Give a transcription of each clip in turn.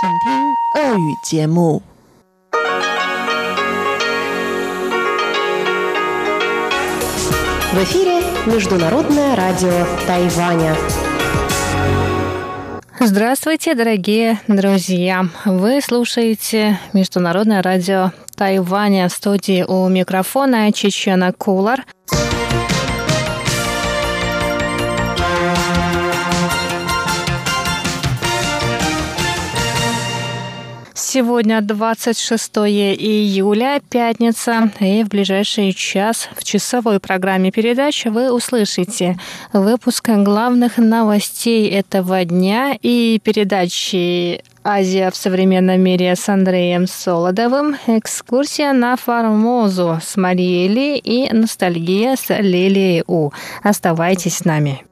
请听俄语节目。В эфире Международное радио Тайваня. Здравствуйте, дорогие друзья! Вы слушаете Международное радио Тайваня в студии у микрофона Чечена Кулар – Сегодня 26 июля, пятница, и в ближайший час в часовой программе передач вы услышите выпуск главных новостей этого дня и передачи Азия в современном мире с Андреем Солодовым, экскурсия на Формозу с Марией Ли и ностальгия с Лилией У. Оставайтесь с нами.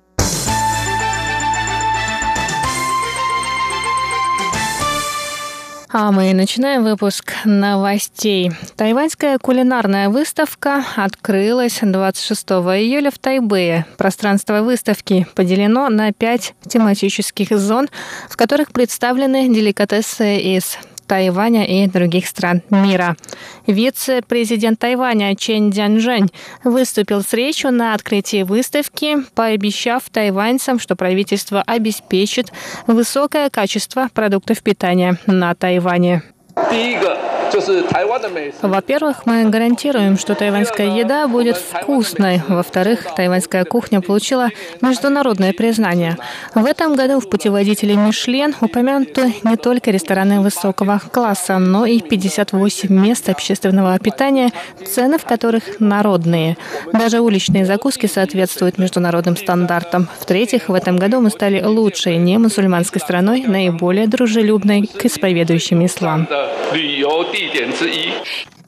А мы начинаем выпуск новостей. Тайваньская кулинарная выставка открылась 26 июля в Тайбэе. Пространство выставки поделено на пять тематических зон, в которых представлены деликатесы из Тайваня и других стран мира. Вице-президент Тайваня Чен Дзянжэнь выступил с речью на открытии выставки, пообещав тайваньцам, что правительство обеспечит высокое качество продуктов питания на Тайване. Во-первых, мы гарантируем, что тайваньская еда будет вкусной. Во-вторых, тайваньская кухня получила международное признание. В этом году в путеводителе Мишлен упомянуты не только рестораны высокого класса, но и 58 мест общественного питания, цены в которых народные. Даже уличные закуски соответствуют международным стандартам. В-третьих, в этом году мы стали лучшей не мусульманской страной, наиболее дружелюбной к исповедующим ислам. 旅游地点之一。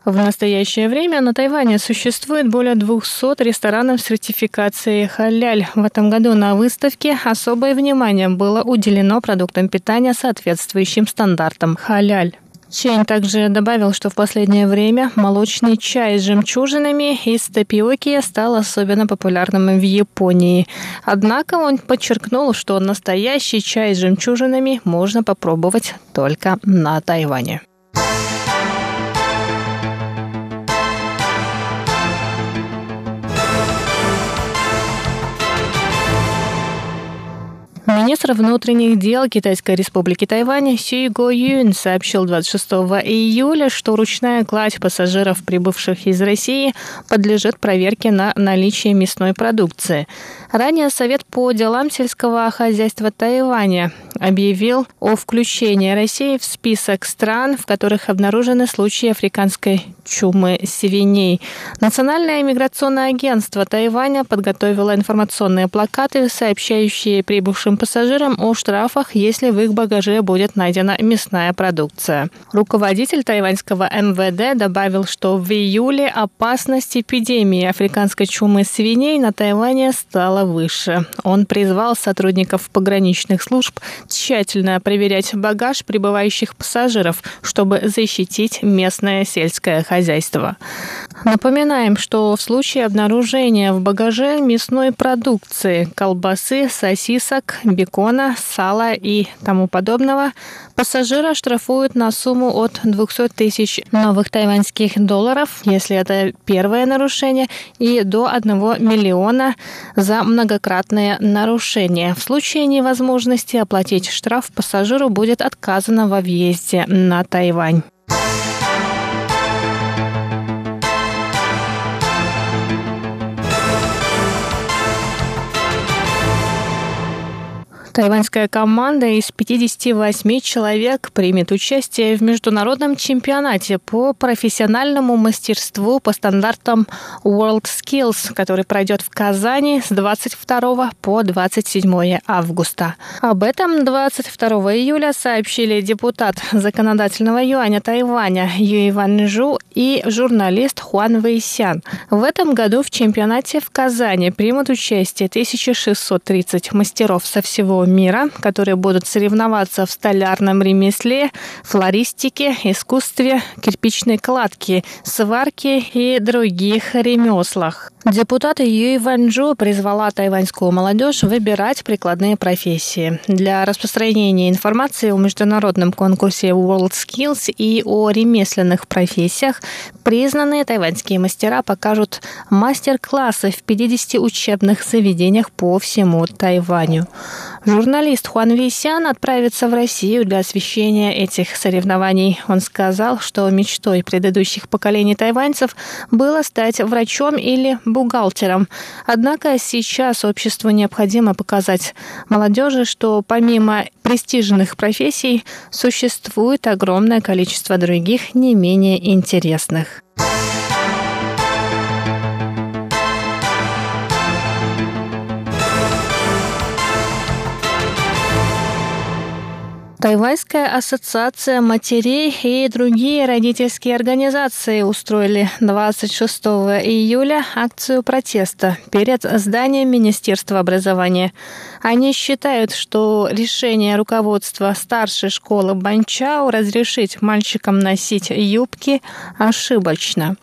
В настоящее время на Тайване существует более 200 ресторанов сертификации халяль. В этом году на выставке особое внимание было уделено продуктам питания, соответствующим стандартам халяль. Чейн также добавил, что в последнее время молочный чай с жемчужинами из тапиоки стал особенно популярным в Японии. Однако он подчеркнул, что настоящий чай с жемчужинами можно попробовать только на Тайване. Министр внутренних дел Китайской республики Тайвань Си Го Юн сообщил 26 июля, что ручная кладь пассажиров, прибывших из России, подлежит проверке на наличие мясной продукции. Ранее Совет по делам сельского хозяйства Тайваня объявил о включении России в список стран, в которых обнаружены случаи африканской чумы свиней. Национальное миграционное агентство Тайваня подготовило информационные плакаты, сообщающие прибывшим пассажирам о штрафах, если в их багаже будет найдена мясная продукция. Руководитель тайваньского МВД добавил, что в июле опасность эпидемии африканской чумы свиней на Тайване стала выше. Он призвал сотрудников пограничных служб тщательно проверять багаж прибывающих пассажиров, чтобы защитить местное сельское хозяйство. Напоминаем, что в случае обнаружения в багаже мясной продукции, колбасы, сосисок, бекона, сала и тому подобного, пассажира штрафуют на сумму от 200 тысяч новых тайваньских долларов, если это первое нарушение, и до 1 миллиона за многократное нарушение. В случае невозможности оплатить штраф пассажиру будет отказано во въезде на Тайвань. Тайваньская команда из 58 человек примет участие в международном чемпионате по профессиональному мастерству по стандартам World Skills, который пройдет в Казани с 22 по 27 августа. Об этом 22 июля сообщили депутат законодательного юаня Тайваня Юй Ван Жу и журналист Хуан Вэйсян. В этом году в чемпионате в Казани примут участие 1630 мастеров со всего мира, которые будут соревноваться в столярном ремесле, флористике, искусстве, кирпичной кладке, сварке и других ремеслах. Депутат Юй Ванчжу призвала тайваньскую молодежь выбирать прикладные профессии. Для распространения информации о международном конкурсе World Skills и о ремесленных профессиях признанные тайваньские мастера покажут мастер-классы в 50 учебных заведениях по всему Тайваню. Журналист Хуан Висян отправится в Россию для освещения этих соревнований. Он сказал, что мечтой предыдущих поколений тайваньцев было стать врачом или бухгалтером. Однако сейчас обществу необходимо показать молодежи, что помимо престижных профессий существует огромное количество других не менее интересных. Тайвайская ассоциация матерей и другие родительские организации устроили 26 июля акцию протеста перед зданием Министерства образования. Они считают, что решение руководства старшей школы Банчау разрешить мальчикам носить юбки ошибочно.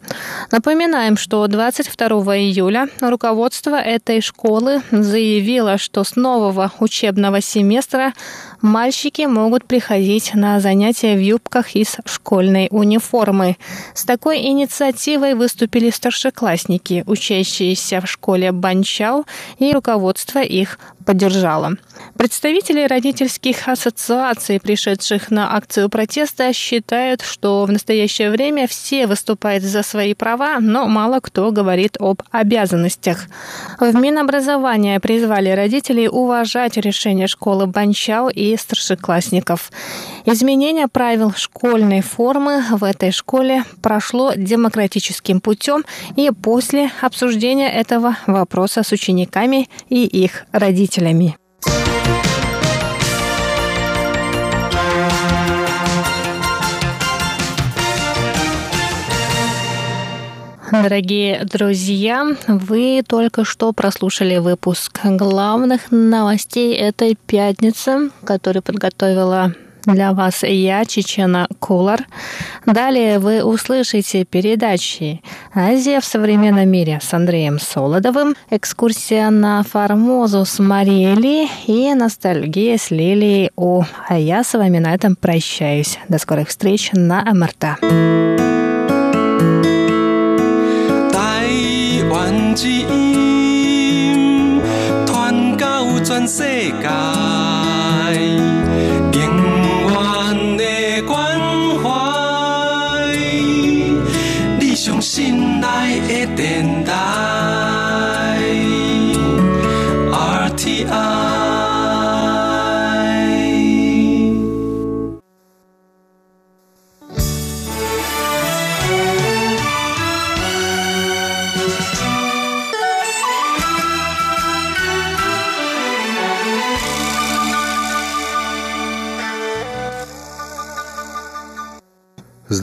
Напоминаем, что 22 июля руководство этой школы заявило, что с нового учебного семестра мальчики могут приходить на занятия в юбках из школьной униформы. С такой инициативой выступили старшеклассники, учащиеся в школе Банчау, и руководство их поддержало. Представители родительских ассоциаций, пришедших на акцию протеста, считают, что в настоящее время все выступают за свои права, но мало кто говорит об обязанностях. В Минобразование призвали родителей уважать решение школы Банчау и старшеклассников. Изменение правил школьной формы в этой школе прошло демократическим путем и после обсуждения этого вопроса с учениками и их родителями. Дорогие друзья, вы только что прослушали выпуск главных новостей этой пятницы, который подготовила для вас я, Чечена Кулар. Далее вы услышите передачи «Азия в современном мире» с Андреем Солодовым, экскурсия на Формозу с Марией Ли и ностальгия с Лилией О. А я с вами на этом прощаюсь. До скорых встреч на МРТ. 之音传到全世界，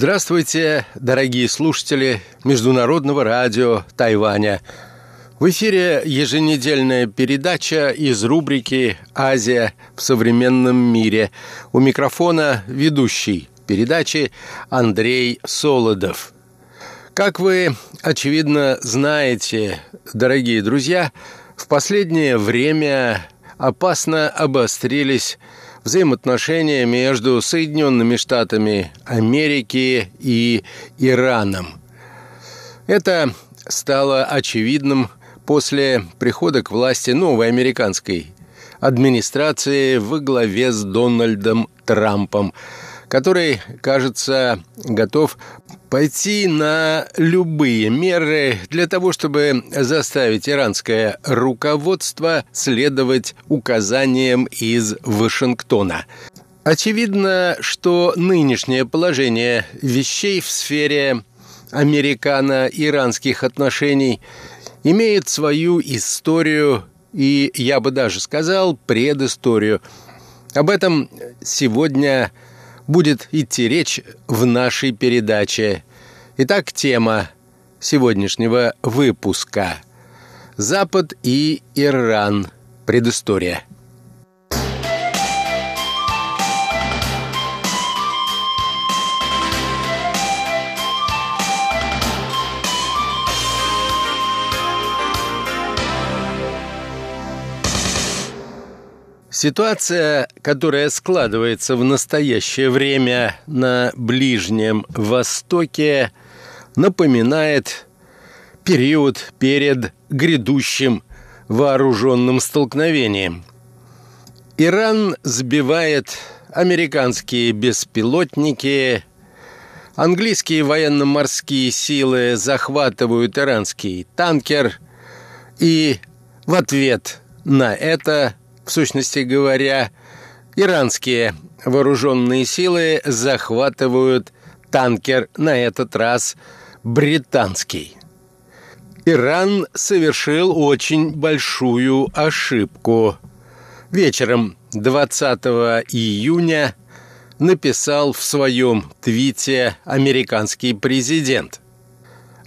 Здравствуйте, дорогие слушатели Международного радио Тайваня. В эфире еженедельная передача из рубрики «Азия в современном мире». У микрофона ведущий передачи Андрей Солодов. Как вы, очевидно, знаете, дорогие друзья, в последнее время опасно обострились взаимоотношения между Соединенными Штатами Америки и Ираном. Это стало очевидным после прихода к власти новой американской администрации во главе с Дональдом Трампом – который, кажется, готов пойти на любые меры для того, чтобы заставить иранское руководство следовать указаниям из Вашингтона. Очевидно, что нынешнее положение вещей в сфере американо-иранских отношений имеет свою историю и, я бы даже сказал, предысторию. Об этом сегодня будет идти речь в нашей передаче. Итак, тема сегодняшнего выпуска – Запад и Иран. Предыстория. Ситуация, которая складывается в настоящее время на Ближнем Востоке, напоминает период перед грядущим вооруженным столкновением. Иран сбивает американские беспилотники, английские военно-морские силы захватывают иранский танкер, и в ответ на это в сущности говоря, иранские вооруженные силы захватывают танкер, на этот раз британский. Иран совершил очень большую ошибку. Вечером 20 июня написал в своем твите американский президент.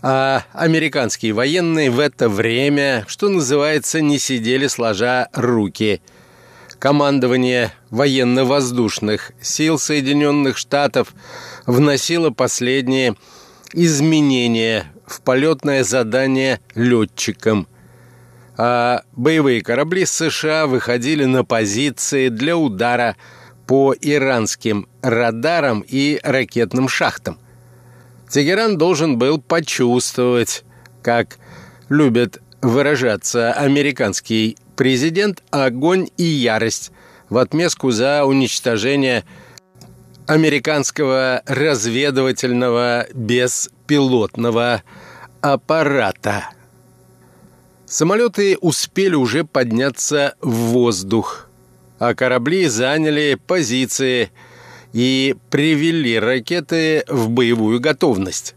А американские военные в это время, что называется, не сидели сложа руки. Командование военно-воздушных сил Соединенных Штатов вносило последние изменения в полетное задание летчикам, а боевые корабли США выходили на позиции для удара по иранским радарам и ракетным шахтам. Тегеран должен был почувствовать, как любит выражаться американский президент, огонь и ярость в отместку за уничтожение американского разведывательного беспилотного аппарата. Самолеты успели уже подняться в воздух, а корабли заняли позиции – и привели ракеты в боевую готовность.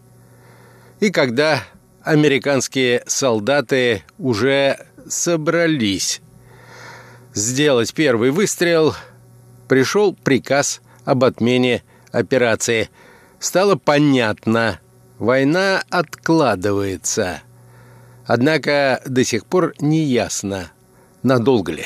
И когда американские солдаты уже собрались сделать первый выстрел, пришел приказ об отмене операции. Стало понятно, война откладывается. Однако до сих пор не ясно, надолго ли.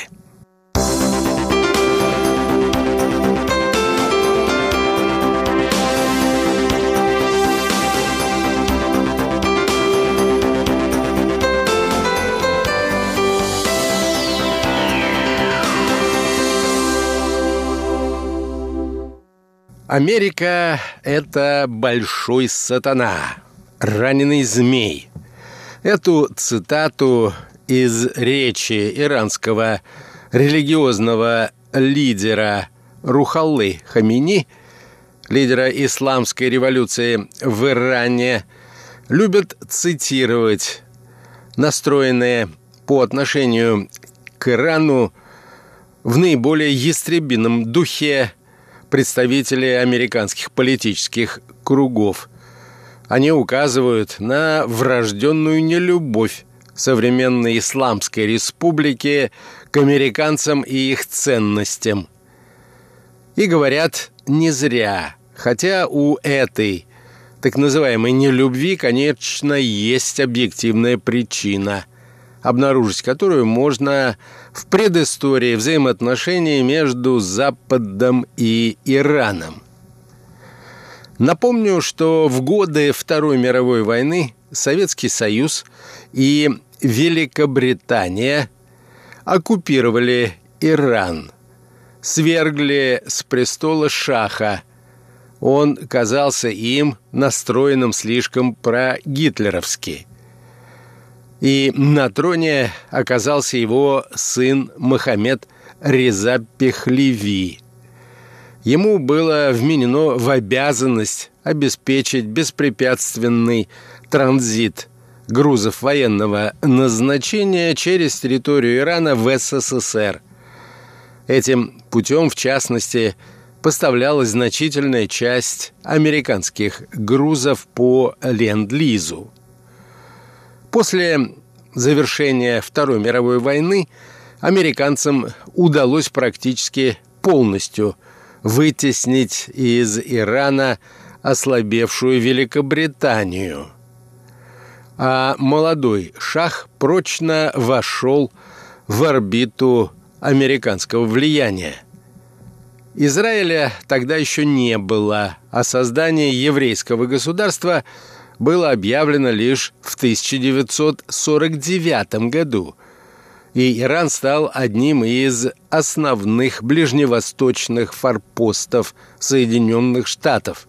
Америка – это большой сатана, раненый змей. Эту цитату из речи иранского религиозного лидера Рухаллы Хамини, лидера исламской революции в Иране, любят цитировать настроенные по отношению к Ирану в наиболее ястребином духе представители американских политических кругов. Они указывают на врожденную нелюбовь современной Исламской республики к американцам и их ценностям. И говорят не зря, хотя у этой так называемой нелюбви, конечно, есть объективная причина – обнаружить которую можно в предыстории взаимоотношений между Западом и Ираном. Напомню, что в годы Второй мировой войны Советский Союз и Великобритания оккупировали Иран, свергли с престола Шаха. Он казался им настроенным слишком прогитлеровски – и на троне оказался его сын Мохаммед Реза Пехлеви. Ему было вменено в обязанность обеспечить беспрепятственный транзит грузов военного назначения через территорию Ирана в СССР. Этим путем, в частности, поставлялась значительная часть американских грузов по Ленд-Лизу. После завершения Второй мировой войны американцам удалось практически полностью вытеснить из Ирана ослабевшую Великобританию. А молодой шах прочно вошел в орбиту американского влияния. Израиля тогда еще не было, а создание еврейского государства – было объявлено лишь в 1949 году. и Иран стал одним из основных ближневосточных форпостов Соединенных Штатов.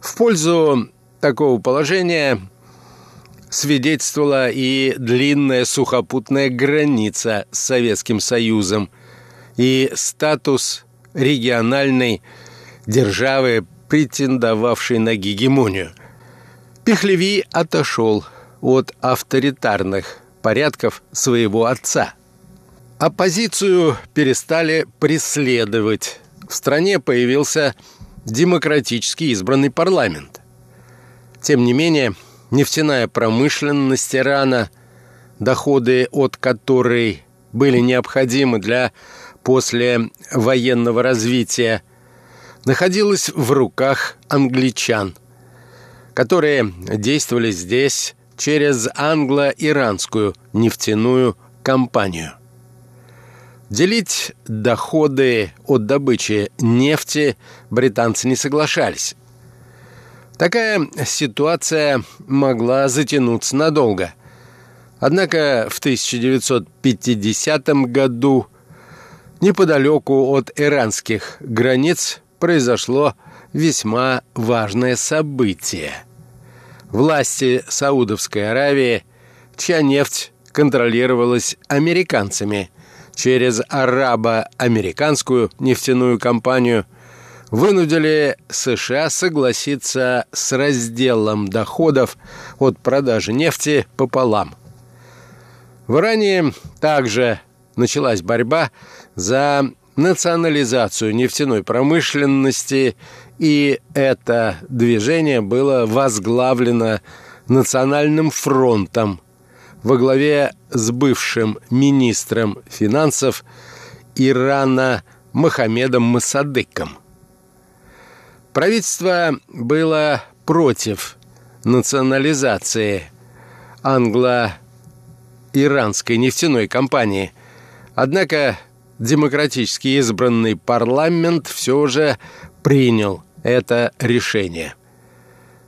В пользу такого положения свидетельствовала и длинная сухопутная граница с Советским Союзом и статус региональной державы, претендовавшей на гегемонию. Пехлеви отошел от авторитарных порядков своего отца. Оппозицию перестали преследовать. В стране появился демократически избранный парламент. Тем не менее, нефтяная промышленность Ирана, доходы от которой были необходимы для послевоенного развития, находилась в руках англичан, которые действовали здесь через англо-иранскую нефтяную компанию. Делить доходы от добычи нефти британцы не соглашались. Такая ситуация могла затянуться надолго. Однако в 1950 году неподалеку от иранских границ произошло весьма важное событие. Власти Саудовской Аравии, чья нефть контролировалась американцами через арабо-американскую нефтяную компанию – вынудили США согласиться с разделом доходов от продажи нефти пополам. В Иране также началась борьба за национализацию нефтяной промышленности, и это движение было возглавлено Национальным фронтом во главе с бывшим министром финансов Ирана Мохаммедом Масадыком. Правительство было против национализации англо-иранской нефтяной компании. Однако демократически избранный парламент все же принял это решение.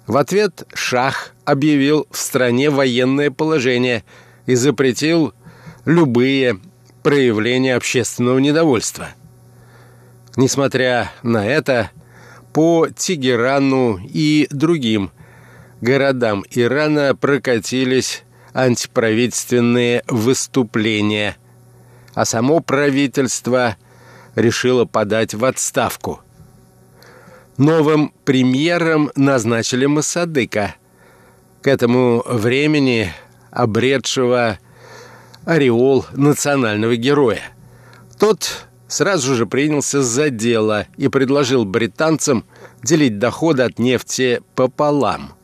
В ответ Шах объявил в стране военное положение и запретил любые проявления общественного недовольства. Несмотря на это, по Тегерану и другим городам Ирана прокатились антиправительственные выступления, а само правительство решило подать в отставку. Новым премьером назначили Масадыка, к этому времени обретшего ореол национального героя. Тот сразу же принялся за дело и предложил британцам делить доходы от нефти пополам.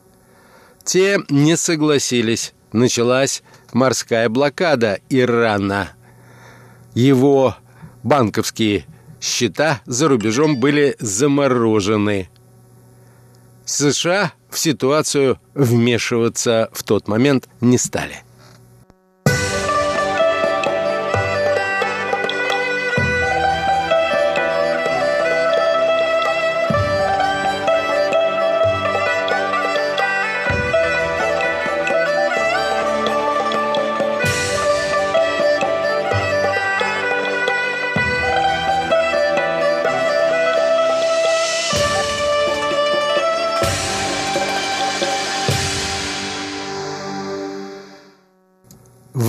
Те не согласились. Началась морская блокада Ирана. Его банковские счета за рубежом были заморожены. США в ситуацию вмешиваться в тот момент не стали.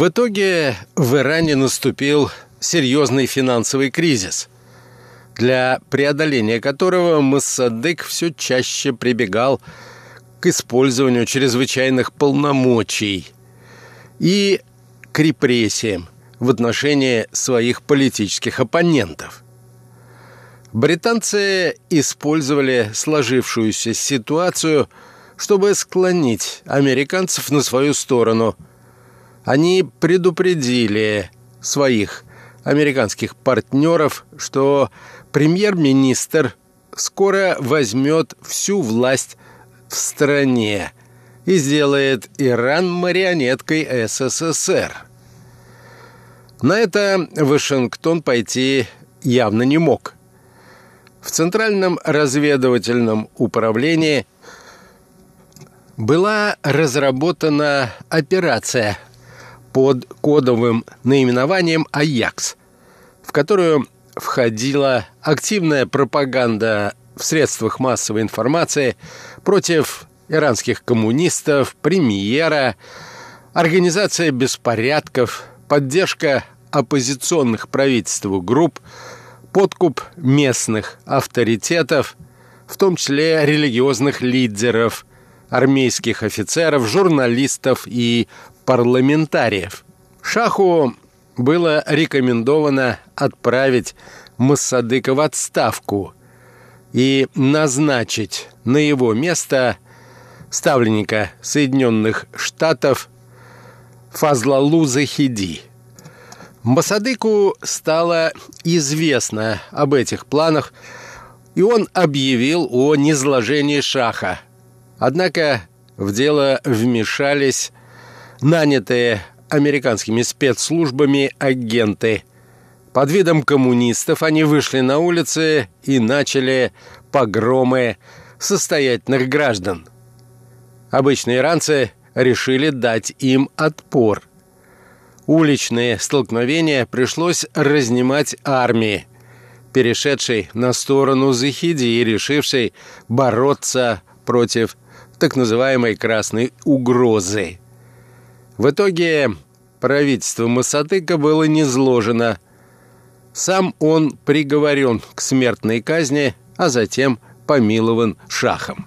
В итоге в Иране наступил серьезный финансовый кризис, для преодоления которого Массадык все чаще прибегал к использованию чрезвычайных полномочий и к репрессиям в отношении своих политических оппонентов. Британцы использовали сложившуюся ситуацию, чтобы склонить американцев на свою сторону – они предупредили своих американских партнеров, что премьер-министр скоро возьмет всю власть в стране и сделает Иран марионеткой СССР. На это Вашингтон пойти явно не мог. В Центральном разведывательном управлении была разработана операция – под кодовым наименованием «Аякс», в которую входила активная пропаганда в средствах массовой информации против иранских коммунистов, премьера, организация беспорядков, поддержка оппозиционных правительству групп, подкуп местных авторитетов, в том числе религиозных лидеров, армейских офицеров, журналистов и парламентариев. Шаху было рекомендовано отправить Массадыка в отставку и назначить на его место ставленника Соединенных Штатов Фазлалу Захиди. Масадыку стало известно об этих планах, и он объявил о низложении шаха. Однако в дело вмешались нанятые американскими спецслужбами агенты. Под видом коммунистов они вышли на улицы и начали погромы состоятельных граждан. Обычные иранцы решили дать им отпор. Уличные столкновения пришлось разнимать армии, перешедшей на сторону Захиди и решившей бороться против так называемой «красной угрозы». В итоге правительство Масатыка было низложено. Сам он приговорен к смертной казни, а затем помилован шахом.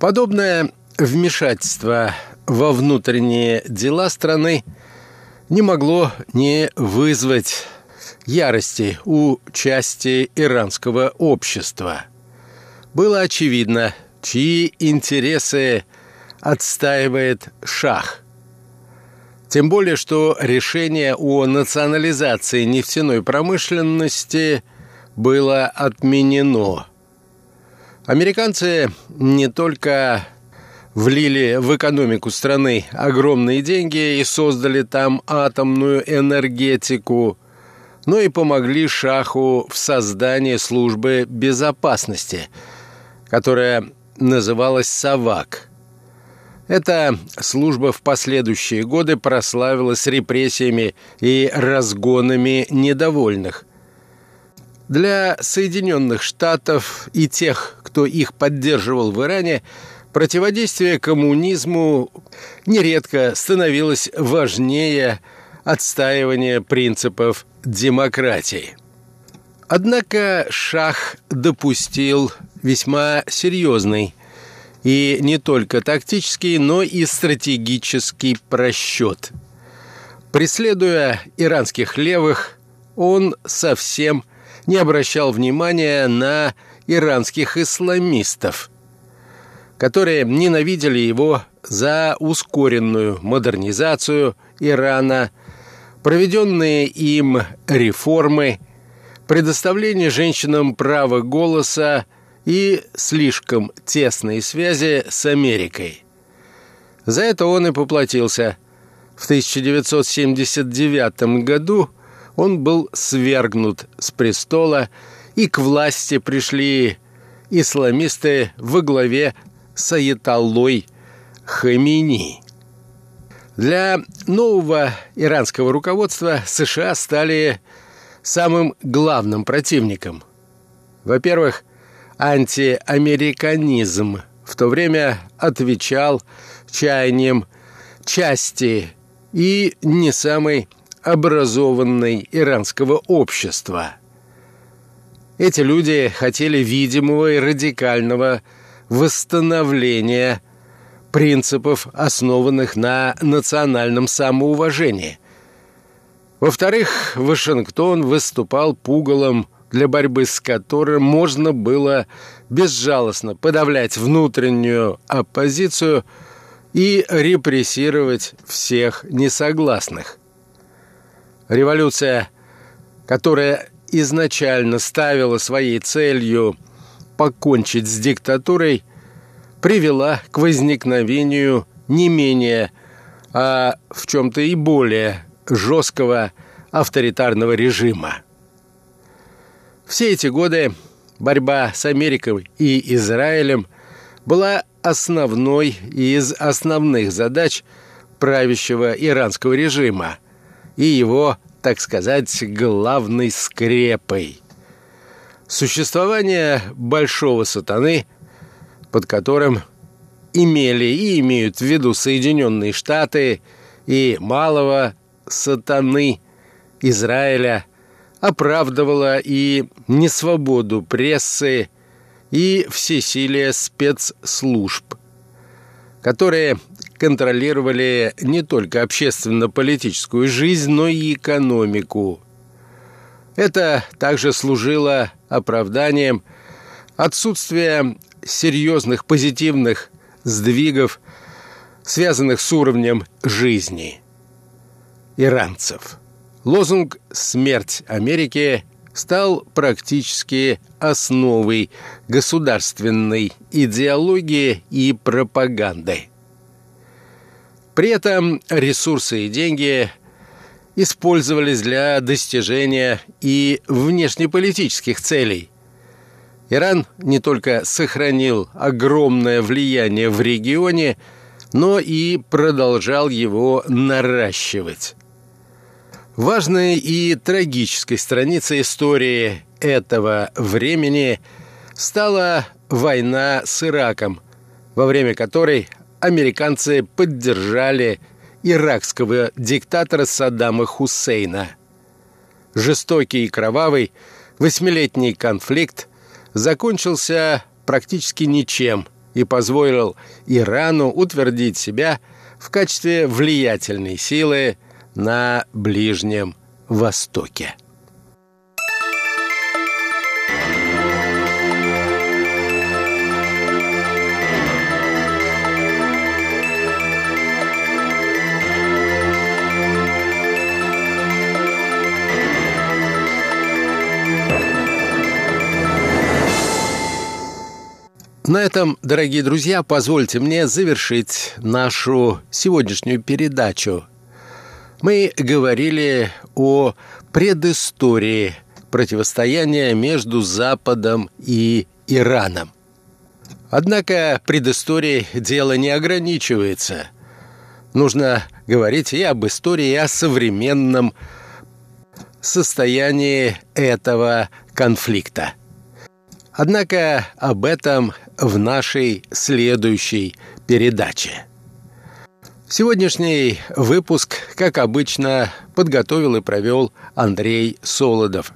Подобное вмешательство во внутренние дела страны не могло не вызвать ярости у части иранского общества. Было очевидно, чьи интересы отстаивает шах – тем более, что решение о национализации нефтяной промышленности было отменено. Американцы не только влили в экономику страны огромные деньги и создали там атомную энергетику, но и помогли Шаху в создании службы безопасности, которая называлась «Савак». Эта служба в последующие годы прославилась репрессиями и разгонами недовольных. Для Соединенных Штатов и тех, кто их поддерживал в Иране, противодействие коммунизму нередко становилось важнее отстаивания принципов демократии. Однако Шах допустил весьма серьезный и не только тактический, но и стратегический просчет. Преследуя иранских левых, он совсем не обращал внимания на иранских исламистов, которые ненавидели его за ускоренную модернизацию Ирана, проведенные им реформы, предоставление женщинам права голоса и слишком тесные связи с Америкой. За это он и поплатился. В 1979 году он был свергнут с престола, и к власти пришли исламисты во главе с Аятоллой Хамини. Для нового иранского руководства США стали самым главным противником. Во-первых, антиамериканизм в то время отвечал чаяниям части и не самой образованной иранского общества. Эти люди хотели видимого и радикального восстановления принципов, основанных на национальном самоуважении. Во-вторых, Вашингтон выступал пугалом для борьбы с которым можно было безжалостно подавлять внутреннюю оппозицию и репрессировать всех несогласных. Революция, которая изначально ставила своей целью покончить с диктатурой, привела к возникновению не менее, а в чем-то и более жесткого авторитарного режима. Все эти годы борьба с Америкой и Израилем была основной из основных задач правящего иранского режима и его, так сказать, главной скрепой. Существование большого сатаны, под которым имели и имеют в виду Соединенные Штаты и малого сатаны Израиля, оправдывало и несвободу прессы, и всесилие спецслужб, которые контролировали не только общественно-политическую жизнь, но и экономику. Это также служило оправданием отсутствия серьезных позитивных сдвигов, связанных с уровнем жизни иранцев. Лозунг «Смерть Америки» стал практически основой государственной идеологии и пропаганды. При этом ресурсы и деньги использовались для достижения и внешнеполитических целей. Иран не только сохранил огромное влияние в регионе, но и продолжал его наращивать. Важной и трагической страницей истории этого времени стала война с Ираком, во время которой американцы поддержали иракского диктатора Саддама Хусейна. Жестокий и кровавый восьмилетний конфликт закончился практически ничем и позволил Ирану утвердить себя в качестве влиятельной силы на Ближнем Востоке. На этом, дорогие друзья, позвольте мне завершить нашу сегодняшнюю передачу. Мы говорили о предыстории противостояния между Западом и Ираном. Однако предысторией дело не ограничивается. Нужно говорить и об истории, и о современном состоянии этого конфликта. Однако об этом в нашей следующей передаче. Сегодняшний выпуск, как обычно, подготовил и провел Андрей Солодов.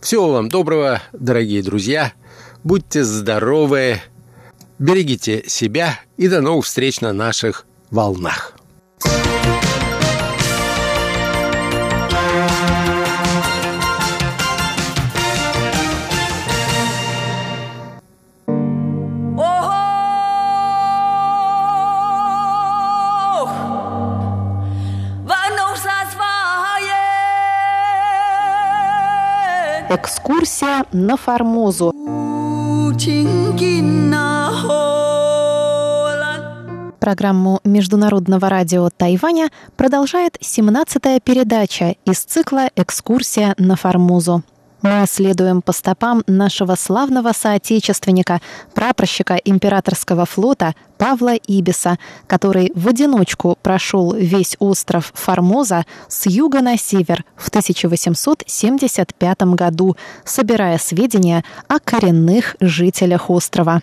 Всего вам доброго, дорогие друзья. Будьте здоровы, берегите себя и до новых встреч на наших волнах. Экскурсия на Формозу. Программу Международного радио Тайваня продолжает 17-я передача из цикла «Экскурсия на Формозу». Мы следуем по стопам нашего славного соотечественника, прапорщика императорского флота Павла Ибиса, который в одиночку прошел весь остров Формоза с юга на север в 1875 году, собирая сведения о коренных жителях острова.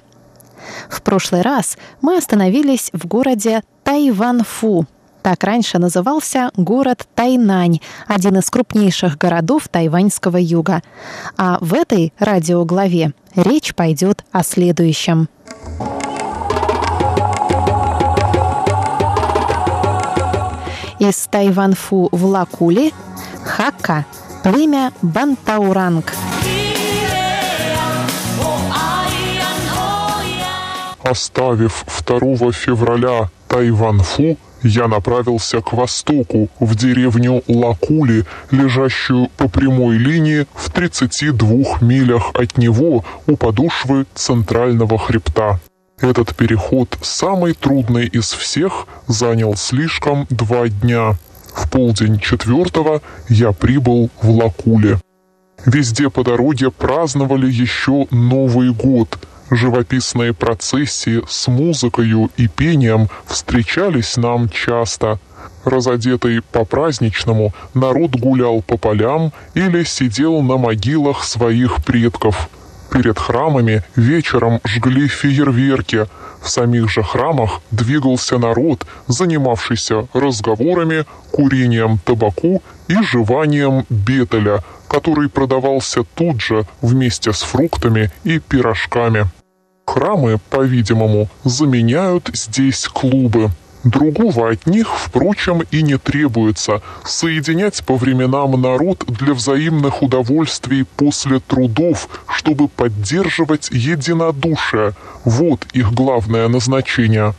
В прошлый раз мы остановились в городе Тайванфу, так раньше назывался город Тайнань, один из крупнейших городов тайваньского юга. А в этой радиоглаве речь пойдет о следующем. Из Тайванфу в Лакули – Хакка, племя Бантауранг – Оставив 2 февраля Тайванфу, я направился к востоку, в деревню Лакули, лежащую по прямой линии в 32 милях от него у подошвы центрального хребта. Этот переход, самый трудный из всех, занял слишком два дня. В полдень четвертого я прибыл в Лакуле. Везде по дороге праздновали еще Новый год – Живописные процессии с музыкою и пением встречались нам часто. Разодетый по-праздничному, народ гулял по полям или сидел на могилах своих предков. Перед храмами вечером жгли фейерверки. В самих же храмах двигался народ, занимавшийся разговорами, курением табаку и жеванием бетеля, который продавался тут же вместе с фруктами и пирожками. Храмы, по-видимому, заменяют здесь клубы. Другого от них, впрочем, и не требуется соединять по временам народ для взаимных удовольствий после трудов, чтобы поддерживать единодушие. Вот их главное назначение.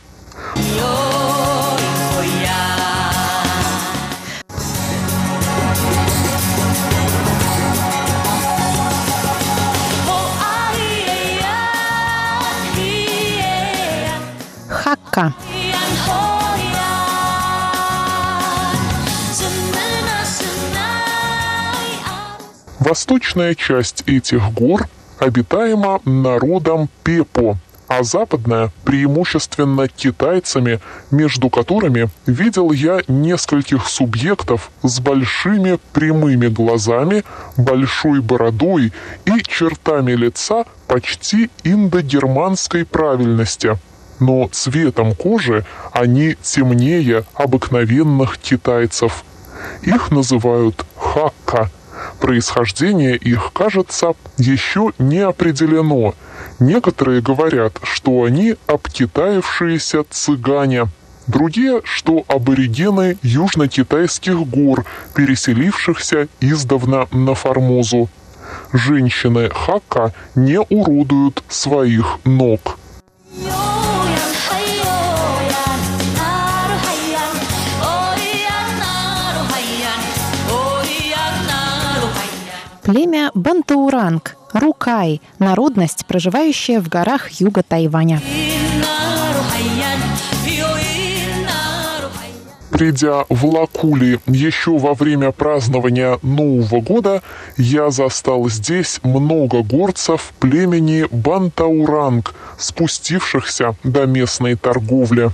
Хакка. Восточная часть этих гор обитаема народом Пепо, а западная преимущественно китайцами, между которыми видел я нескольких субъектов с большими прямыми глазами, большой бородой и чертами лица почти индогерманской правильности. Но цветом кожи они темнее обыкновенных китайцев. Их называют хакка – Происхождение их, кажется, еще не определено. Некоторые говорят, что они обкитаевшиеся цыгане, другие, что аборигены южно-китайских гор, переселившихся издавна на Формозу. Женщины Хака не уродуют своих ног. Племя Бантауранг, Рукай, народность, проживающая в горах юга Тайваня. Придя в Лакули еще во время празднования Нового года, я застал здесь много горцев племени Бантауранг, спустившихся до местной торговли.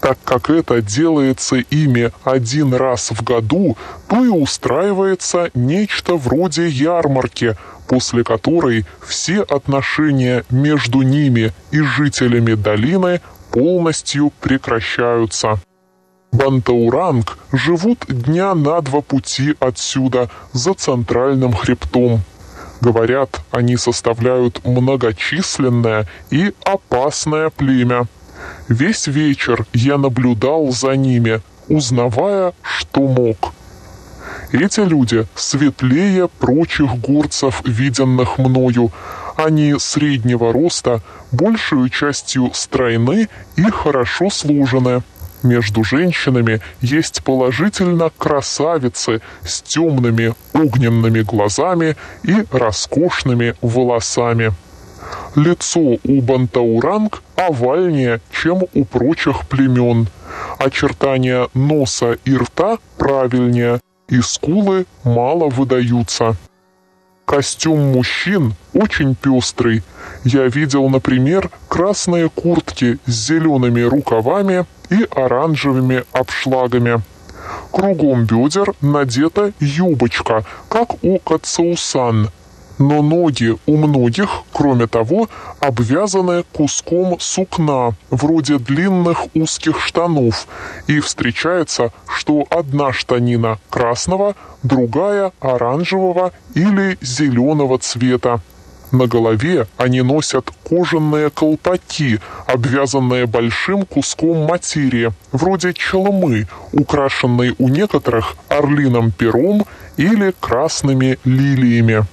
Так как это делается ими один раз в году, то и устраивается нечто вроде ярмарки, после которой все отношения между ними и жителями долины полностью прекращаются. Бантауранг живут дня на два пути отсюда, за центральным хребтом. Говорят, они составляют многочисленное и опасное племя – Весь вечер я наблюдал за ними, узнавая, что мог. Эти люди светлее прочих горцев, виденных мною. Они среднего роста, большую частью стройны и хорошо сложены. Между женщинами есть положительно красавицы с темными огненными глазами и роскошными волосами. Лицо у бантауранг овальнее, чем у прочих племен. Очертания носа и рта правильнее, и скулы мало выдаются. Костюм мужчин очень пестрый. Я видел, например, красные куртки с зелеными рукавами и оранжевыми обшлагами. Кругом бедер надета юбочка, как у Кацаусан, но ноги у многих, кроме того, обвязаны куском сукна, вроде длинных узких штанов, и встречается, что одна штанина красного, другая оранжевого или зеленого цвета. На голове они носят кожаные колпаки, обвязанные большим куском материи, вроде челмы, украшенной у некоторых орлиным пером или красными лилиями.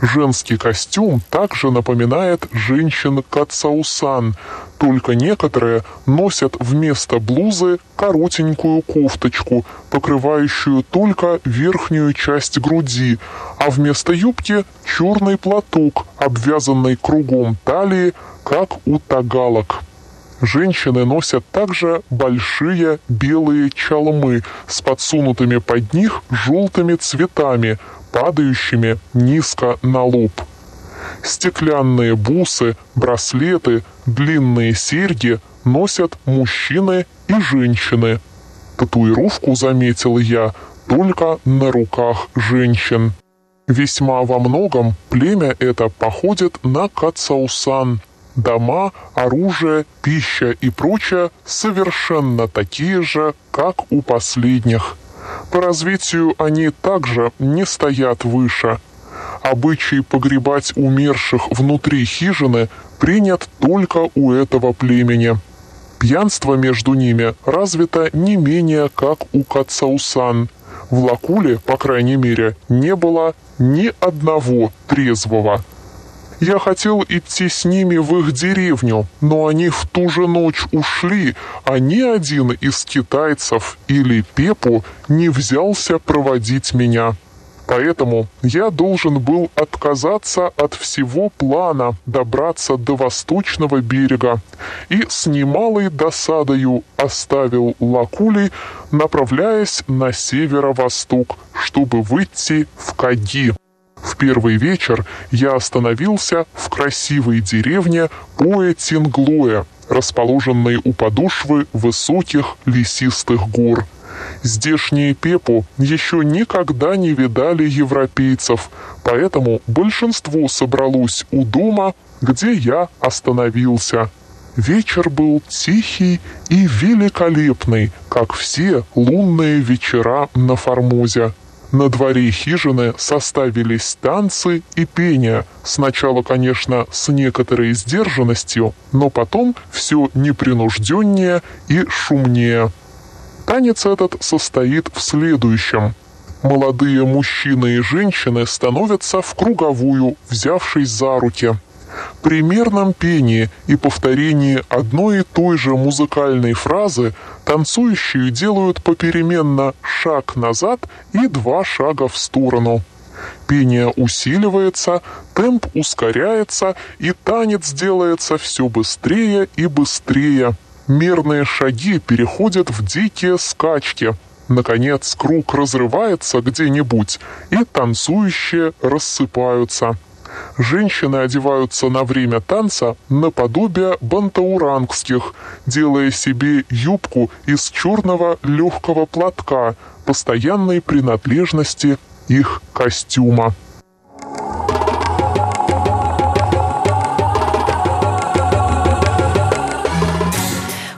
Женский костюм также напоминает женщин Кацаусан, только некоторые носят вместо блузы коротенькую кофточку, покрывающую только верхнюю часть груди, а вместо юбки черный платок, обвязанный кругом талии, как у тагалок. Женщины носят также большие белые чалмы с подсунутыми под них желтыми цветами, падающими низко на лоб. Стеклянные бусы, браслеты, длинные серьги носят мужчины и женщины. Татуировку заметил я только на руках женщин. Весьма во многом племя это походит на Кацаусан. Дома, оружие, пища и прочее совершенно такие же, как у последних. По развитию они также не стоят выше. Обычай погребать умерших внутри хижины принят только у этого племени. Пьянство между ними развито не менее, как у Кацаусан. В Лакуле, по крайней мере, не было ни одного трезвого. Я хотел идти с ними в их деревню, но они в ту же ночь ушли, а ни один из китайцев или Пепу не взялся проводить меня. Поэтому я должен был отказаться от всего плана добраться до восточного берега и с немалой досадою оставил Лакули, направляясь на северо-восток, чтобы выйти в Каги. В первый вечер я остановился в красивой деревне Поэтинглоя, расположенной у подошвы высоких лесистых гор. Здешние пепу еще никогда не видали европейцев, поэтому большинство собралось у дома, где я остановился. Вечер был тихий и великолепный, как все лунные вечера на Формозе. На дворе хижины составились танцы и пение. Сначала, конечно, с некоторой сдержанностью, но потом все непринужденнее и шумнее. Танец этот состоит в следующем. Молодые мужчины и женщины становятся в круговую, взявшись за руки. При мерном пении и повторении одной и той же музыкальной фразы танцующие делают попеременно шаг назад и два шага в сторону. Пение усиливается, темп ускоряется, и танец делается все быстрее и быстрее – Мерные шаги переходят в дикие скачки. Наконец, круг разрывается где-нибудь, и танцующие рассыпаются. Женщины одеваются на время танца наподобие бантаурангских, делая себе юбку из черного легкого платка, постоянной принадлежности их костюма.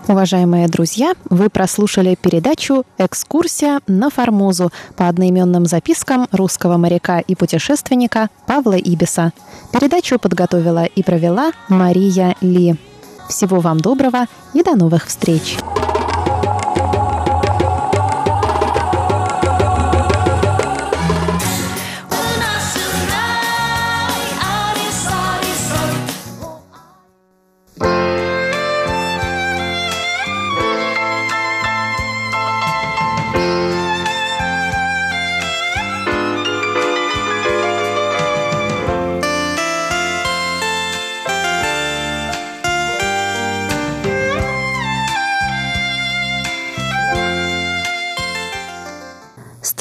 Уважаемые друзья, вы прослушали передачу «Экскурсия на Формозу» по одноименным запискам русского моряка и путешественника Павла Ибиса. Передачу подготовила и провела Мария Ли. Всего вам доброго и до новых встреч!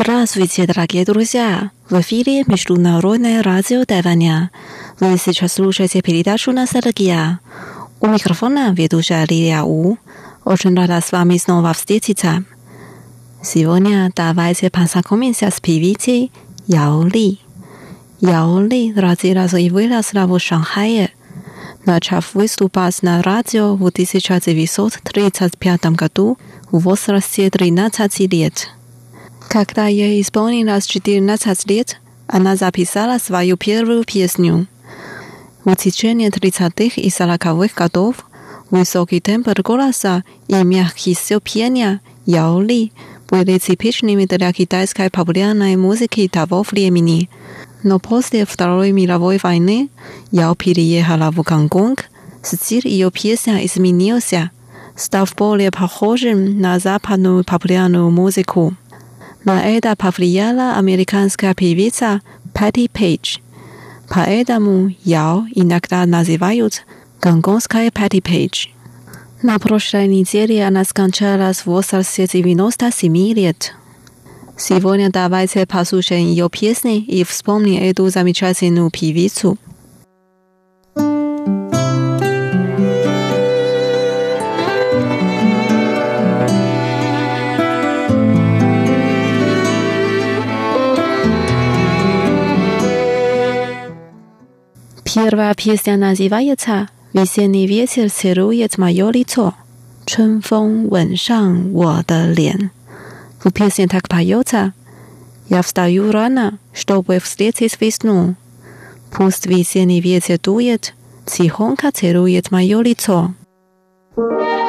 Здравствуйте, дорогие друзья! В эфире Международное радио Тайваня. Вы сейчас слушаете передачу «Ностальгия». У микрофона ведущая Лилия У. Очень рада с вами снова встретиться. Сегодня давайте познакомимся с певицей Яо Ли. Яо Ли родилась и выросла в Шанхае. Начав выступать на радио в 1935 году в возрасте 13 лет – когда ей исполнилось 14 лет, она записала свою первую песню. В течение 30-х и 40-х годов высокий тембр голоса и мягкий стиль пения Яо Ли были типичными для китайской популярной музыки того времени. Но после Второй мировой войны Яо переехала в Гонконг, стиль ее песен изменился, став более похожим на западную популярную музыку. На это повлияла американская певица Пэтти Пейдж. Поэтому Яо иногда называют гонконгской Пэтти Пейдж. На прошлой неделе она скончалась в возрасте 97 лет. Сегодня давайте послушаем ее песни и вспомним эту замечательную певицу. Первая песня называется «Весенний ветер целует мое лицо». «Чун фон вен лен». В песне так поется «Я встаю рано, чтобы встретить весну. Пусть весенний ветер дует, тихонько целует мое лицо». thank you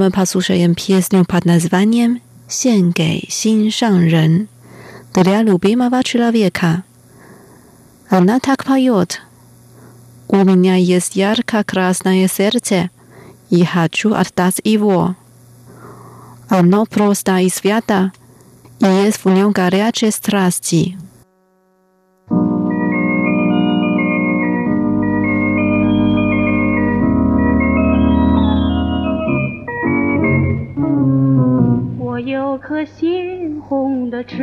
Дальше мы послушаем песню под названием «献给心上人» для любимого человека. Она так поет. «У меня есть ярко-красное сердце, и хочу отдать его. Оно просто и свято, и есть в нем горячие страсти». 有颗鲜红的痴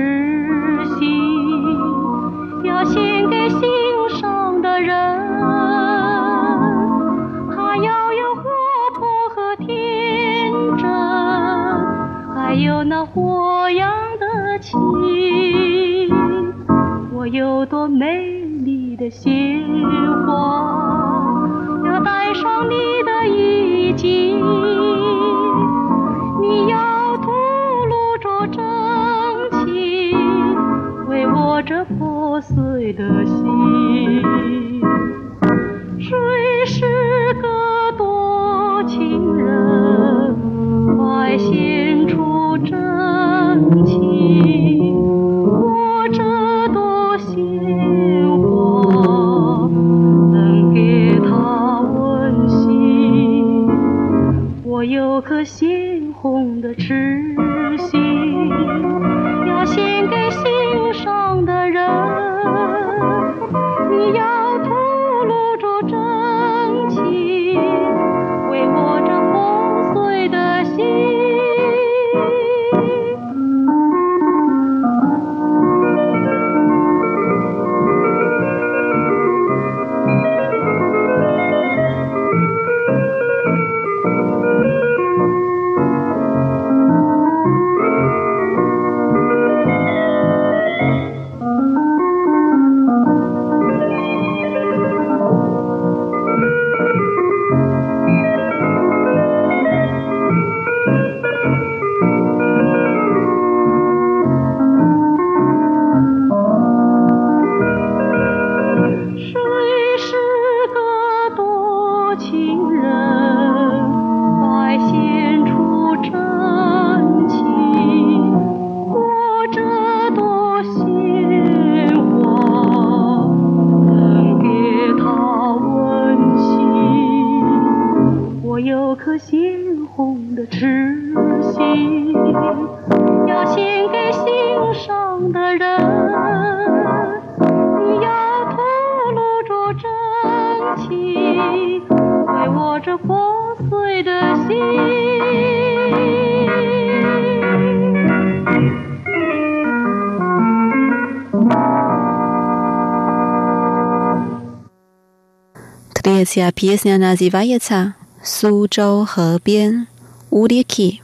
心，要献给心上的人。它要有活泼和天真，还有那火样的情。我有朵美丽的鲜花，要带上你的衣襟。你要。我这破碎的心，谁是个多情人？快献出真情。我这朵鲜花，能给他温馨。我有颗鲜红的痴下篇是哪？是哪一场？苏州河边，乌里克。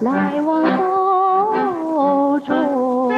来往道中。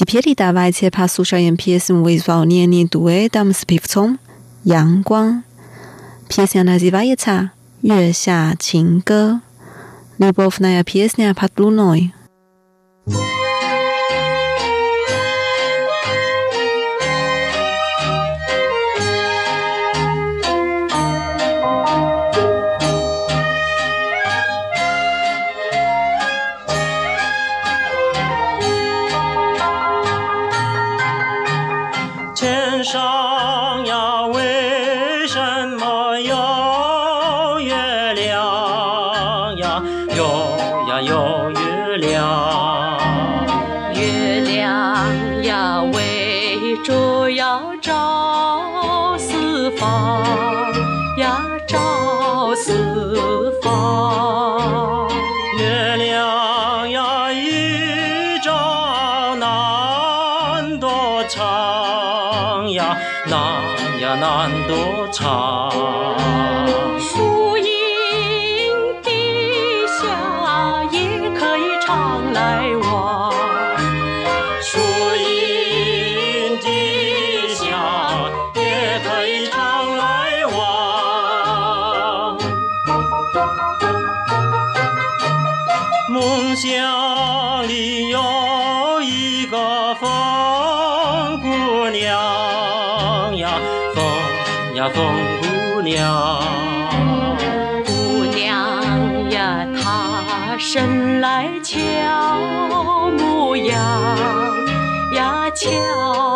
一片里大瓦切帕苏少爷，皮斯姆微笑，年年多哎，他们是皮肤松，阳光，皮斯扬那吉瓦一茶，月下情歌，六波夫那亚皮斯尼亚帕鲁诺伊。风姑娘姑娘呀她生来俏模样呀俏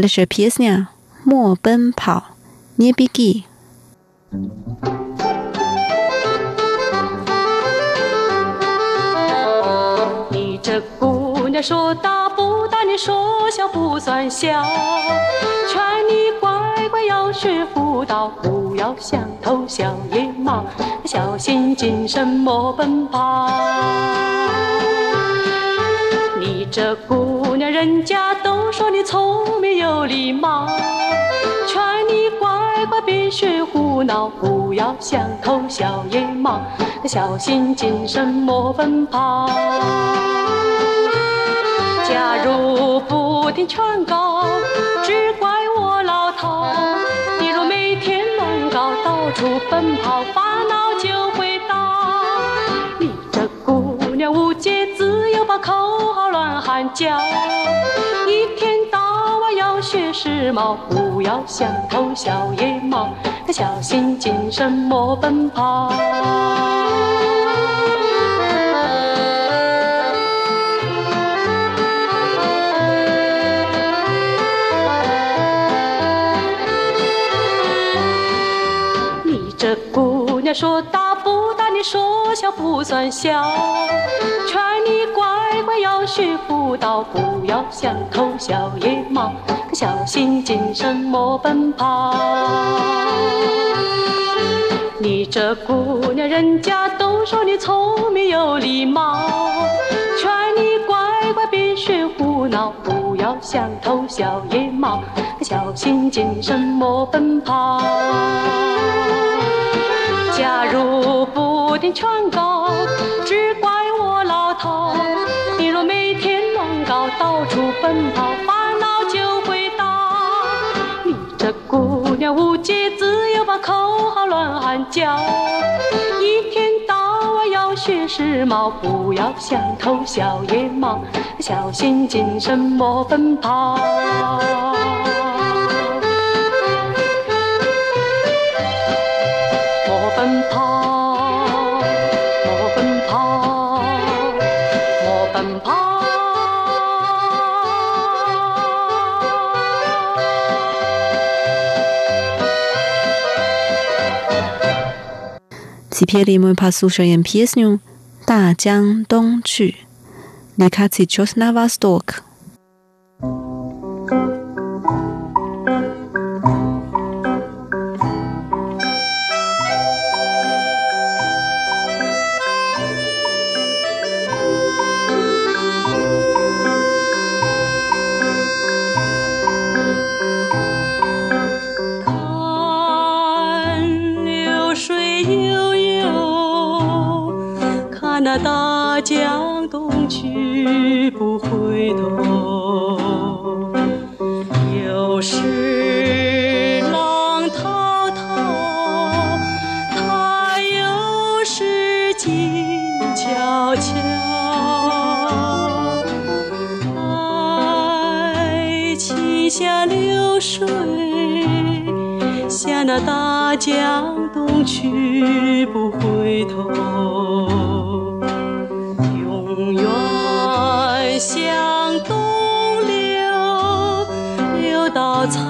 的是 pisna 莫奔跑捏鼻涕你这姑娘说大不大你说小不算小劝你乖乖要学妇道不要像头小野马小心谨慎莫奔跑你这姑娘人家都说你聪有礼貌，劝你乖乖别学胡闹，不要像头小野猫，小心谨慎莫奔跑。假如不听劝告，只怪我老套。你若每天乱搞，到处奔跑，烦恼就会到。你这姑娘无节自由，把口号乱喊叫，学时髦，不要像头小野猫，小心谨慎莫奔跑。你这姑娘说道，说小不算小，劝你乖乖要学妇道，不要像头小野猫，小心谨慎莫奔跑。你这姑娘，人家都说你聪明有礼貌，劝你乖乖别学胡闹，不要像头小野猫，小心谨慎莫奔跑。假如不听劝告，只怪我老头。你若每天乱搞，到处奔跑，烦恼就会到。你这姑娘无节自由，把口号乱喊叫，一天到晚要学时髦，不要像头小野猫，小心谨慎莫奔跑。Теперь мы послушаем песню «大江东去». Летать сейчас 去不回头。有时浪滔滔，它又小桥，爱情像流水，向那大江东去不回头，我曾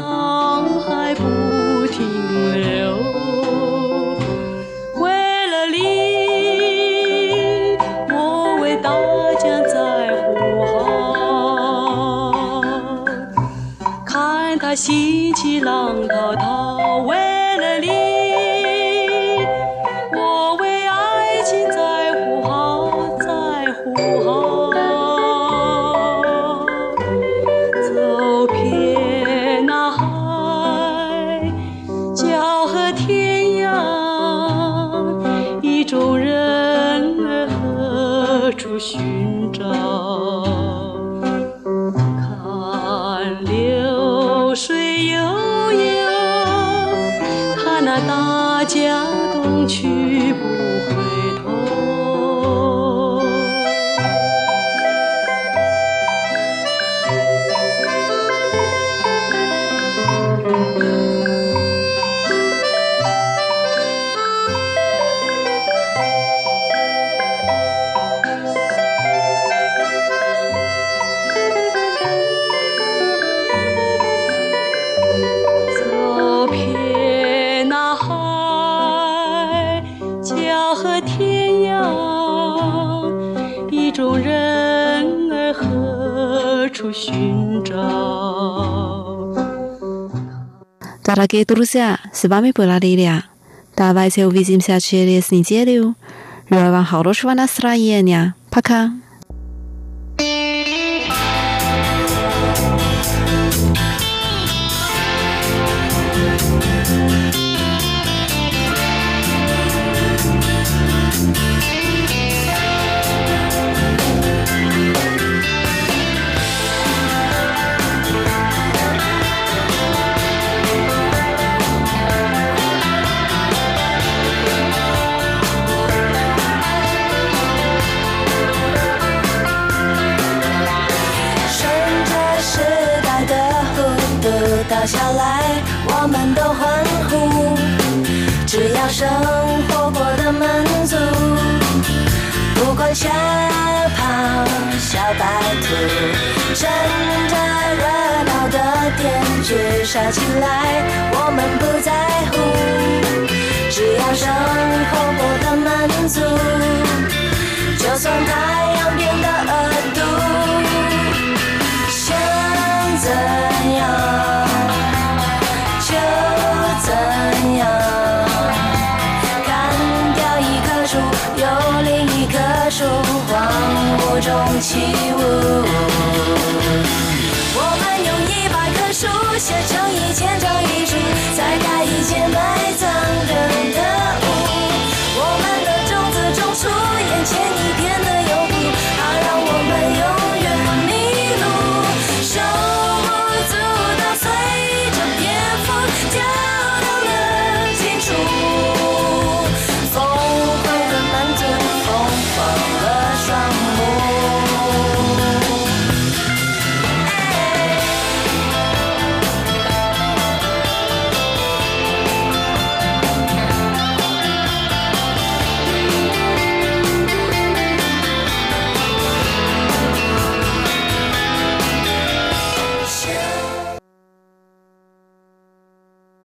Дорогие друзья, с вами была Лилия. Давайте увидимся через неделю. Желаю вам хорошего настроения. Пока. 生活过得满足，不管小跑小白兔，趁着热闹的点剧杀起来，我们不在乎，只要生活过得满足，就算太阳变得恶毒，起舞。我们用一百棵树写成一千张遗书，再盖